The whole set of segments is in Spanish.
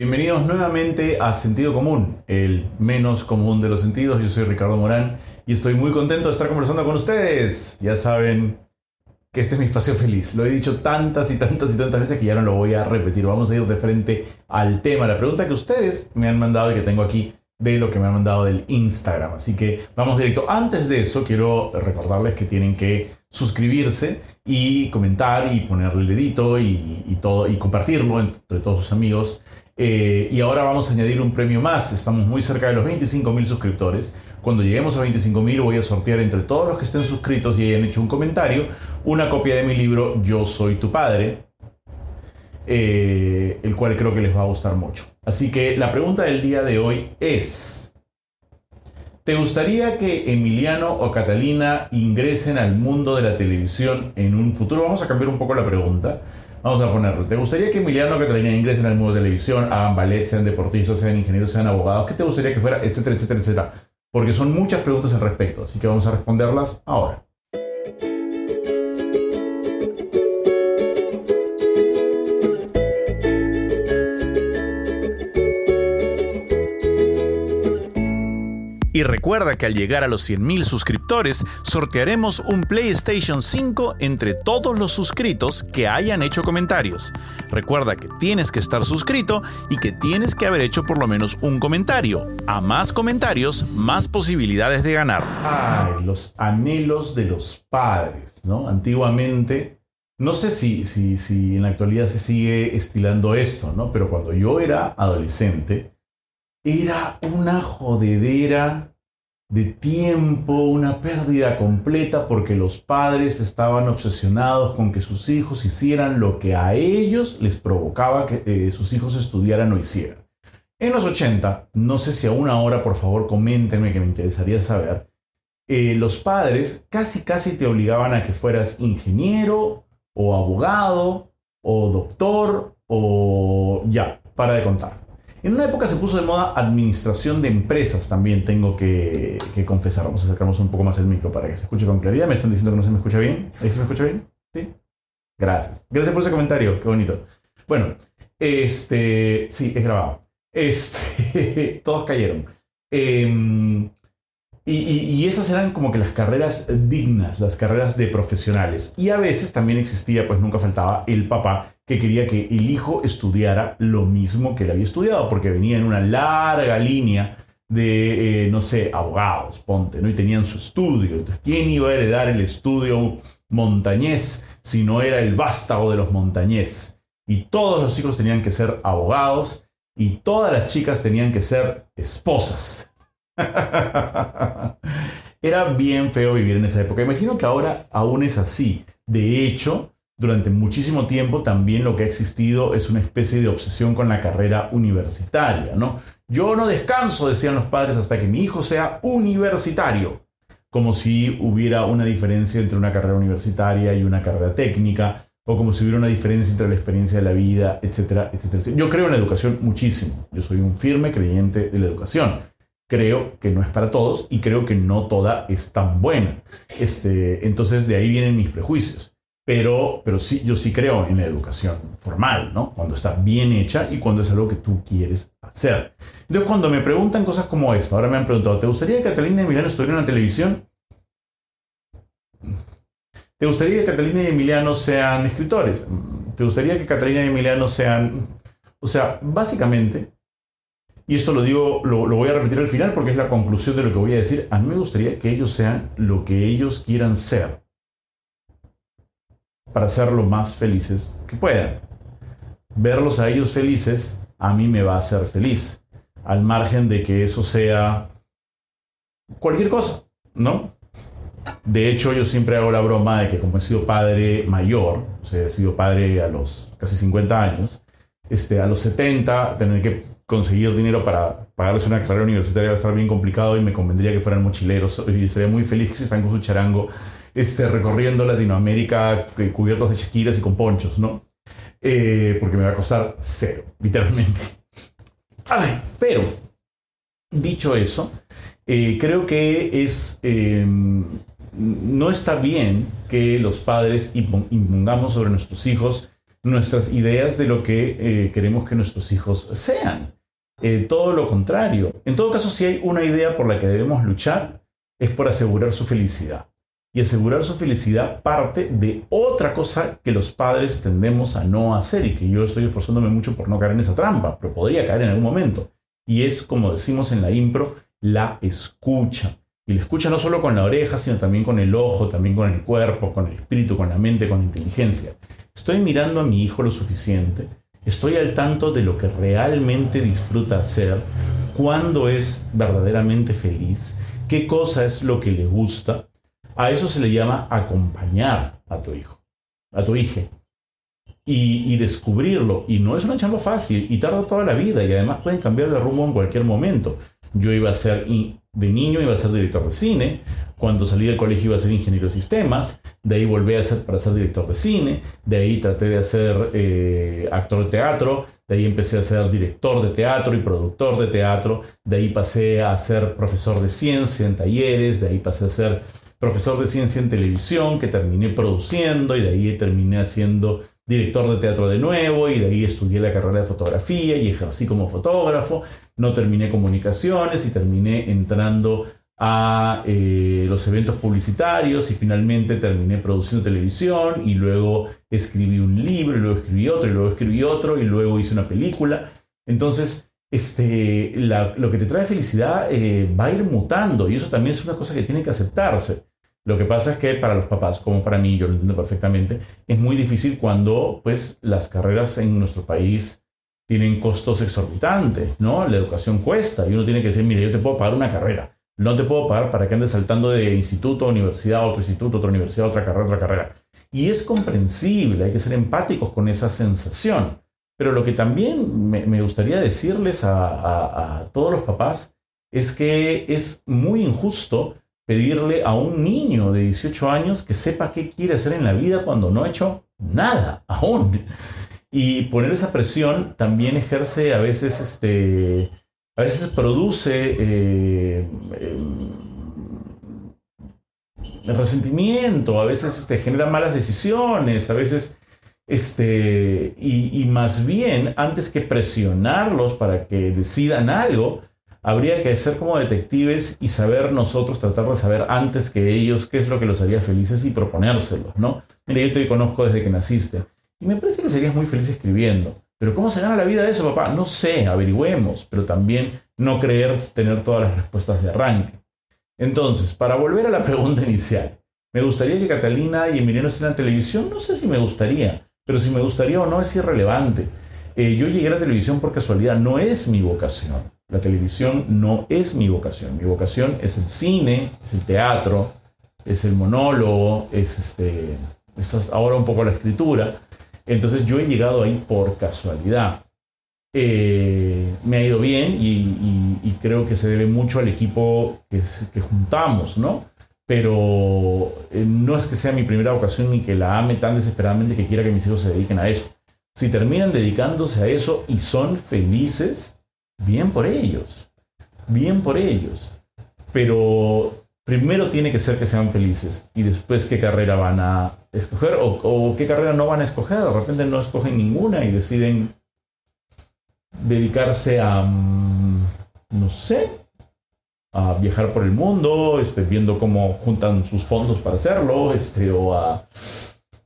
Bienvenidos nuevamente a Sentido Común, el menos común de los sentidos. Yo soy Ricardo Morán y estoy muy contento de estar conversando con ustedes. Ya saben que este es mi espacio feliz. Lo he dicho tantas y tantas y tantas veces que ya no lo voy a repetir. Vamos a ir de frente al tema. La pregunta que ustedes me han mandado y que tengo aquí de lo que me han mandado del Instagram. Así que vamos directo. Antes de eso, quiero recordarles que tienen que suscribirse y comentar y ponerle el dedito y, todo y compartirlo entre todos sus amigos. Eh, y ahora vamos a añadir un premio más. Estamos muy cerca de los 25.000 suscriptores. Cuando lleguemos a 25.000 voy a sortear entre todos los que estén suscritos y hayan hecho un comentario una copia de mi libro Yo Soy Tu Padre, eh, el cual creo que les va a gustar mucho. Así que la pregunta del día de hoy es, ¿te gustaría que Emiliano o Catalina ingresen al mundo de la televisión en un futuro? Vamos a cambiar un poco la pregunta. Vamos a ponerlo. ¿Te gustaría que Emiliano Catalina ingresen al mundo de televisión, hagan ballet, sean deportistas, sean ingenieros, sean abogados? ¿Qué te gustaría que fuera? Etcétera, etcétera, etcétera. Porque son muchas preguntas al respecto, así que vamos a responderlas ahora. Y recuerda que al llegar a los 100.000 suscriptores, sortearemos un PlayStation 5 entre todos los suscritos que hayan hecho comentarios. Recuerda que tienes que estar suscrito y que tienes que haber hecho por lo menos un comentario. A más comentarios, más posibilidades de ganar. Los anhelos de los padres, ¿no? Antiguamente no sé si, si, si, en la actualidad se sigue estilando esto, ¿no? Pero cuando yo era adolescente, era una jodedera de tiempo, una pérdida completa porque los padres estaban obsesionados con que sus hijos hicieran lo que a ellos les provocaba que eh, sus hijos estudiaran o hicieran. En los 80, no sé si aún ahora, por favor, coméntenme que me interesaría saber, eh, los padres casi casi te obligaban a que fueras ingeniero o abogado o doctor o ya, para de contar. En una época se puso de moda administración de empresas, también tengo que, confesar. Vamos a acercarnos un poco más el micro para que se escuche con claridad. Me están diciendo que no se me escucha bien. ¿Ahí se me escucha bien? Sí. Gracias. Gracias por ese comentario, qué bonito. Bueno, este, sí, es grabado. Este, todos cayeron. Em, y, y, esas eran como que las carreras dignas, las carreras de profesionales. Y a veces también existía, pues nunca faltaba, el papá que quería que el hijo estudiara lo mismo que él había estudiado, porque venía en una larga línea de, eh, no sé, abogados, ponte, ¿no? Y tenían su estudio. Entonces, ¿quién iba a heredar el estudio montañés si no era el vástago de los montañés? Y todos los hijos tenían que ser abogados y todas las chicas tenían que ser esposas. Era bien feo vivir en esa época. Imagino que ahora aún es así. De hecho, durante muchísimo tiempo también lo que ha existido es una especie de obsesión con la carrera universitaria, ¿no? Yo no descanso, decían los padres, hasta que mi hijo sea universitario, como si hubiera una diferencia entre una carrera universitaria y una carrera técnica, o como si hubiera una diferencia entre la experiencia de la vida, etcétera, etcétera. Yo creo en la educación muchísimo, yo soy un firme creyente de la educación. Creo que no es para todos y creo que no toda es tan buena. Este, entonces de ahí vienen mis prejuicios. Pero, pero sí, yo sí creo en la educación formal, ¿no? Cuando está bien hecha y cuando es algo que tú quieres hacer. Entonces, cuando me preguntan cosas como esta, ahora me han preguntado, ¿te gustaría que Catalina y Emiliano estuvieran en la televisión? ¿Te gustaría que Catalina y Emiliano sean escritores? ¿Te gustaría que Catalina y Emiliano sean... O sea, básicamente, y esto lo digo, lo voy a repetir al final porque es la conclusión de lo que voy a decir, a mí me gustaría que ellos sean lo que ellos quieran ser para ser lo más felices que puedan. Verlos a ellos felices a mí me va a hacer feliz, al margen de que eso sea cualquier cosa, ¿no? De hecho, yo siempre hago la broma de que como he sido padre mayor, o sea, he sido padre a los casi 50 años, este, a los 70 tener que conseguir dinero para pagarles una carrera universitaria va a estar bien complicado y me convendría que fueran mochileros y sería muy feliz que se están con su charango este, recorriendo Latinoamérica eh, cubiertos de shakiras y con ponchos, ¿no? Eh, porque me va a costar cero, literalmente. Ay, pero, dicho eso, eh, creo que es... no está bien que los padres impongamos sobre nuestros hijos nuestras ideas de lo que queremos que nuestros hijos sean. Todo lo contrario. En todo caso, si hay una idea por la que debemos luchar, es por asegurar su felicidad. Y asegurar su felicidad parte de otra cosa que los padres tendemos a no hacer y que yo estoy esforzándome mucho por no caer en esa trampa, pero podría caer en algún momento. Y es, como decimos en la impro, la escucha. Y la escucha no solo con la oreja, sino también con el ojo, también con el cuerpo, con el espíritu, con la mente, con la inteligencia. Estoy mirando a mi hijo lo suficiente, estoy al tanto de lo que realmente disfruta hacer, cuándo es verdaderamente feliz, qué cosa es lo que le gusta. A eso se le llama acompañar a tu hijo, a tu hija. Y, descubrirlo. Y no es una chamba fácil y tarda toda la vida y además pueden cambiar de rumbo en cualquier momento. Yo iba a ser, de niño iba a ser director de cine, cuando salí del colegio iba a ser ingeniero de sistemas, de ahí volví a ser para ser director de cine, de ahí traté de ser eh, actor de teatro, de ahí empecé a ser director de teatro y productor de teatro, de ahí pasé a ser profesor de ciencia en talleres, de ahí pasé a ser profesor de ciencia en televisión, que terminé produciendo y de ahí terminé haciendo director de teatro de nuevo y de ahí estudié la carrera de fotografía y ejercí como fotógrafo, no terminé comunicaciones y terminé entrando a eh, los eventos publicitarios y finalmente terminé produciendo televisión y luego escribí un libro y luego escribí otro y luego escribí otro y luego hice una película. Entonces, este, lo que te trae felicidad eh, va a ir mutando y eso también es una cosa que tiene que aceptarse. Lo que pasa es que para los papás, como para mí, yo lo entiendo perfectamente, es muy difícil cuando pues, las carreras en nuestro país tienen costos exorbitantes, ¿no? La educación cuesta y uno tiene que decir, mire, yo te puedo pagar una carrera, no te puedo pagar para que andes saltando de instituto a universidad, otro instituto, otra universidad, otra carrera, otra carrera. Y es comprensible, hay que ser empáticos con esa sensación. Pero lo que también me, gustaría decirles a, a todos los papás es que es muy injusto pedirle a un niño de 18 años que sepa qué quiere hacer en la vida cuando no ha hecho nada aún. Y poner esa presión también ejerce a veces, este, a veces produce eh, em, resentimiento, a veces este, genera malas decisiones, a veces, este, y, y más bien, antes que presionarlos para que decidan algo, habría que ser como detectives y saber nosotros, tratar de saber antes que ellos qué es lo que los haría felices y proponérselos, ¿no? Mira, yo te conozco desde que naciste y me parece que serías muy feliz escribiendo. Pero ¿cómo se gana la vida de eso, papá? No sé, averigüemos, pero también no creer tener todas las respuestas de arranque. Entonces, para volver a la pregunta inicial, ¿me gustaría que Catalina y Emiliano estén en televisión? No sé si me gustaría, pero si me gustaría o no es irrelevante. Eh, yo llegué a la televisión por casualidad, no es mi vocación. La televisión no es mi vocación. Mi vocación es el cine, es el teatro, es el monólogo, es este, es ahora un poco la escritura. Entonces yo he llegado ahí por casualidad. Eh, me ha ido bien y, creo que se debe mucho al equipo que, que juntamos, ¿no? Pero eh, no es que sea mi primera vocación ni que la ame tan desesperadamente que quiera que mis hijos se dediquen a eso. Si terminan dedicándose a eso y son felices, bien por ellos, bien por ellos. Pero primero tiene que ser que sean felices y después qué carrera van a escoger o, qué carrera no van a escoger. De repente no escogen ninguna y deciden dedicarse a, mm, no sé, a viajar por el mundo, este, viendo cómo juntan sus fondos para hacerlo, este, o a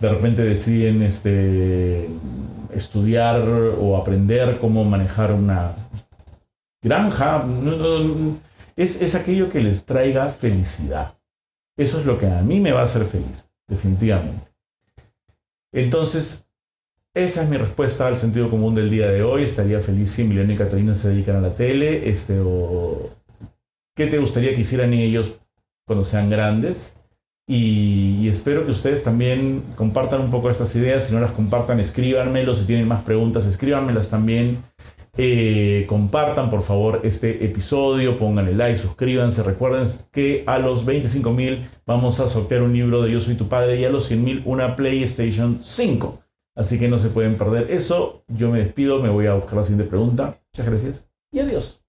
de repente deciden este, estudiar o aprender cómo manejar una granja, es, aquello que les traiga felicidad. Eso es lo que a mí me va a hacer feliz, definitivamente. Entonces, esa es mi respuesta al sentido común del día de hoy. Estaría feliz si Emiliano y Catalina se dedican a la tele. Este, o, ¿Qué te gustaría que hicieran ellos cuando sean grandes? Y, y, espero que ustedes también compartan un poco estas ideas. Si no las compartan, escríbanmelo. Si tienen más preguntas, escríbanmelas también. Eh, compartan por favor este episodio, pónganle like, suscríbanse. Recuerden que a los 25 mil vamos a sortear un libro de Yo Soy Tu Padre y a los 100 mil una PlayStation 5. Así que no se pueden perder eso. Yo me despido, me voy a buscar la siguiente pregunta. Muchas gracias y adiós.